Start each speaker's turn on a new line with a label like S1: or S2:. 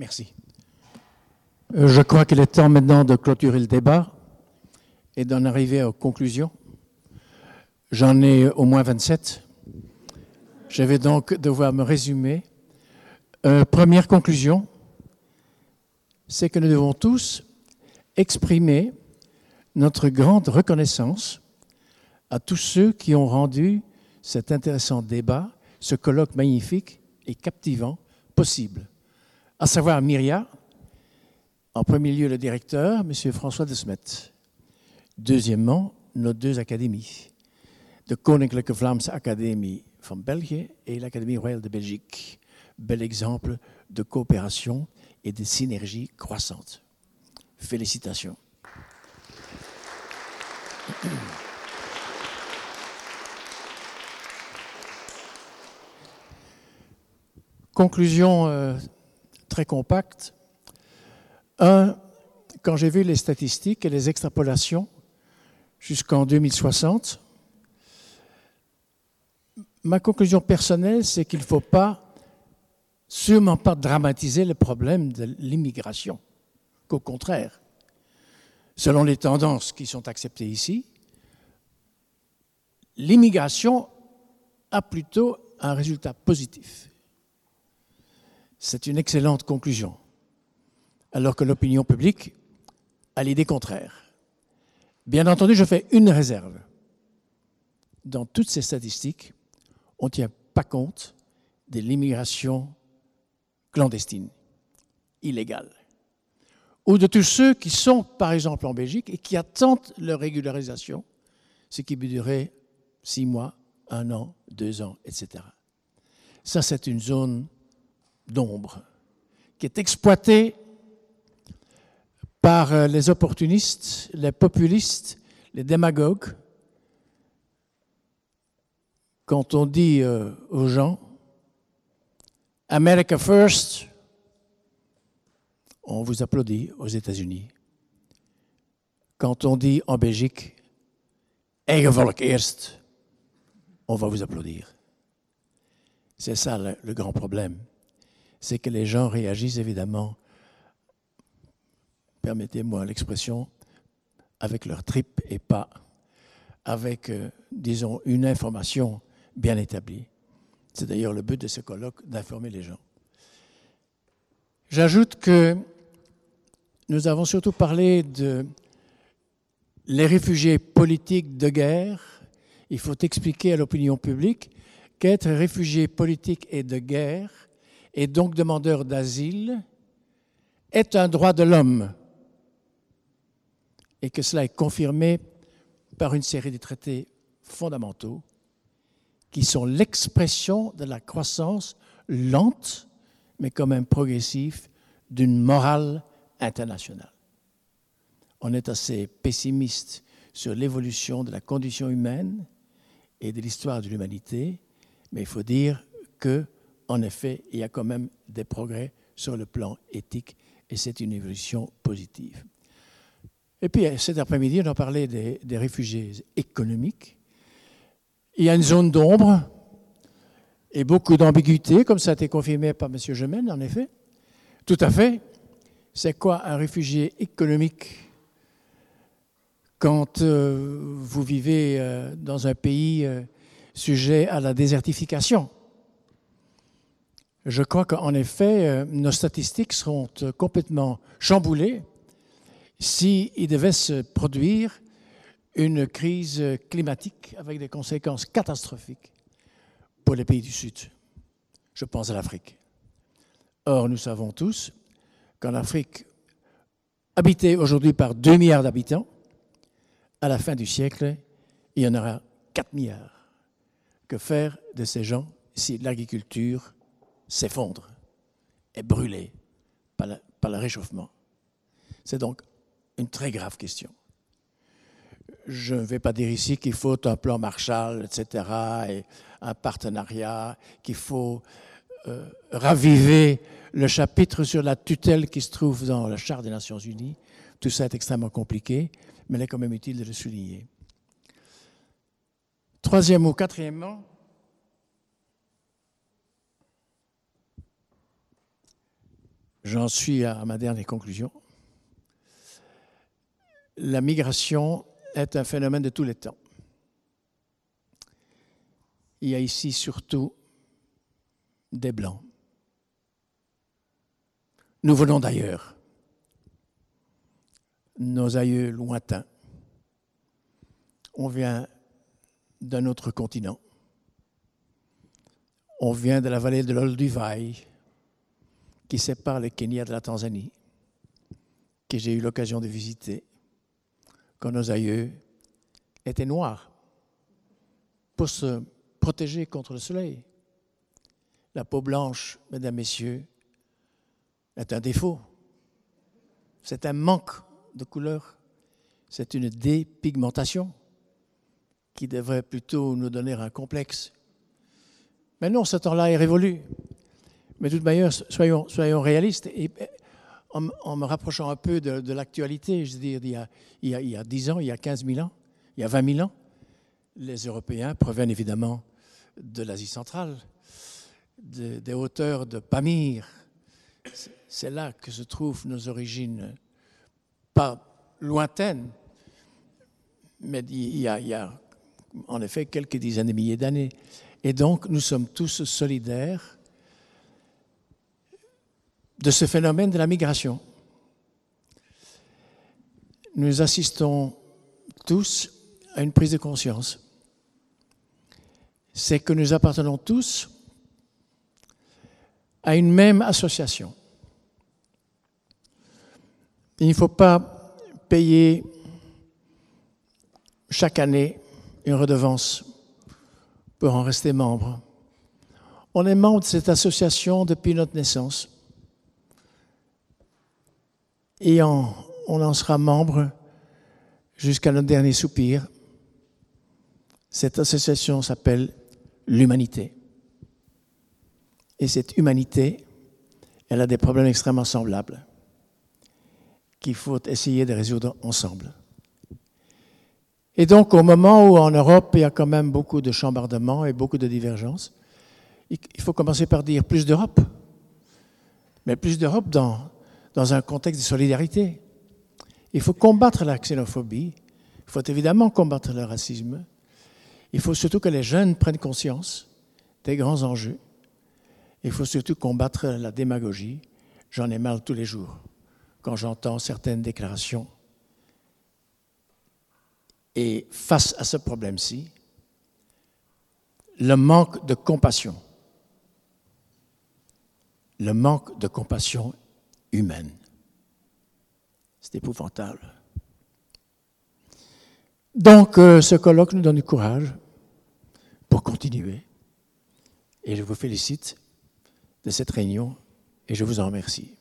S1: Merci. Euh, je crois qu'il est temps maintenant de clôturer le débat et d'en arriver aux conclusions. J'en ai au moins 27. Je vais donc devoir me résumer. Euh, première conclusion, c'est que nous devons tous exprimer notre grande reconnaissance à tous ceux qui ont rendu cet intéressant débat, ce colloque magnifique et captivant possible, à savoir Myria, en premier lieu le directeur, M. François de Smet. Deuxièmement, nos deux académies, de Koninklijke Vlaamse Academie van België et l'Académie royale de Belgique. Bel exemple de coopération et de synergie croissante. Félicitations. Conclusion euh, très compacte. Un, quand j'ai vu les statistiques et les extrapolations jusqu'en 2060, ma conclusion personnelle, c'est qu'il ne faut pas, sûrement pas dramatiser le problème de l'immigration, qu'au contraire, selon les tendances qui sont acceptées ici, l'immigration a plutôt un résultat positif. C'est une excellente conclusion alors que l'opinion publique a l'idée contraire. Bien entendu, je fais une réserve. Dans toutes ces statistiques, on ne tient pas compte de l'immigration clandestine, illégale, ou de tous ceux qui sont, par exemple, en Belgique et qui attendent leur régularisation, ce qui peut durer six mois, un an, deux ans, etc. Ça, c'est une zone d'ombre qui est exploitée par euh, les opportunistes, les populistes, les démagogues. Quand on dit euh, aux gens America First, on vous applaudit aux États-Unis. Quand on dit en Belgique Eigen volk eerst, on va vous applaudir. C'est ça le grand problème. C'est que les gens réagissent évidemment permettez-moi l'expression, avec leur trip et pas avec, euh, disons, une information bien établie. C'est d'ailleurs le but de ce colloque, d'informer les gens. J'ajoute que nous avons surtout parlé de les réfugiés politiques de guerre. Il faut expliquer à l'opinion publique qu'être réfugié politique et de guerre, et donc demandeur d'asile, est un droit de l'homme et que cela est confirmé par une série de traités fondamentaux qui sont l'expression de la croissance lente, mais quand même progressive, d'une morale internationale. On est assez pessimiste sur l'évolution de la condition humaine et de l'histoire de l'humanité, mais il faut dire que, en effet, il y a quand même des progrès sur le plan éthique et c'est une évolution positive. Et puis cet après-midi, on a parlé des, réfugiés économiques. Il y a une zone d'ombre et beaucoup d'ambiguïté, comme ça a été confirmé par M. Gemène, en effet. Tout à fait. C'est quoi un réfugié économique quand euh, vous vivez euh, dans un pays euh, sujet à la désertification? Je crois qu'en effet, nos statistiques seront complètement chamboulées s'il devait se produire une crise climatique avec des conséquences catastrophiques pour les pays du Sud. Je pense à l'Afrique. Or, nous savons tous qu'en Afrique, habitée aujourd'hui par 2 milliards d'habitants, à la fin du siècle, il y en aura 4 milliards. Que faire de ces gens si l'agriculture s'effondre, est brûlée par, par le réchauffement C'est donc une très grave question. Je ne vais pas dire ici qu'il faut un plan Marshall, etc., et un partenariat, qu'il faut euh, raviver le chapitre sur la tutelle qui se trouve dans la Charte des Nations Unies. Tout ça est extrêmement compliqué, mais il est quand même utile de le souligner. Troisième ou quatrièmement, J'en suis à ma dernière conclusion. La migration est un phénomène de tous les temps. Il y a ici surtout des Blancs. Nous venons d'ailleurs, nos aïeux lointains. On vient d'un autre continent. On vient de la vallée de l'Olduvai, qui sépare le Kenya de la Tanzanie, que j'ai eu l'occasion de visiter quand nos aïeux étaient noirs pour se protéger contre le soleil. La peau blanche, mesdames, messieurs, est un défaut. C'est un manque de couleur. C'est une dépigmentation qui devrait plutôt nous donner un complexe. Mais non, ce temps-là est révolu. Mais de toute soyons, réalistes. En, me rapprochant un peu de, l'actualité, je veux dire, il y, a, il, y a, il y, a, 10 ans, il y a 15 000 ans, il y a 20 000 ans, les Européens proviennent évidemment de l'Asie centrale, des hauteurs de Pamir. C'est là que se trouvent nos origines, pas lointaines, mais il y a, il y a en effet quelques dizaines de milliers d'années. Et donc, nous sommes tous solidaires de ce phénomène de la migration. Nous assistons tous à une prise de conscience. C'est que nous appartenons tous à une même association. Il ne faut pas payer chaque année une redevance pour en rester membre. On est membre de cette association depuis notre naissance. Et on en sera membre jusqu'à notre dernier soupir. Cette association s'appelle l'humanité. Et cette humanité, elle a des problèmes extrêmement semblables qu'il faut essayer de résoudre ensemble. Et donc, au moment où en Europe, il y a quand même beaucoup de chambardements et beaucoup de divergences, il faut commencer par dire plus d'Europe. Mais plus d'Europe dans, dans un contexte de solidarité. Il faut combattre la xénophobie, il faut évidemment combattre le racisme, il faut surtout que les jeunes prennent conscience des grands enjeux, il faut surtout combattre la démagogie. J'en ai mal tous les jours quand j'entends certaines déclarations et face à ce problème-ci, le manque de compassion, le manque de compassion humaine, c'est épouvantable. Donc, euh, ce colloque nous donne du courage pour continuer. Et je vous félicite de cette réunion et je vous en remercie.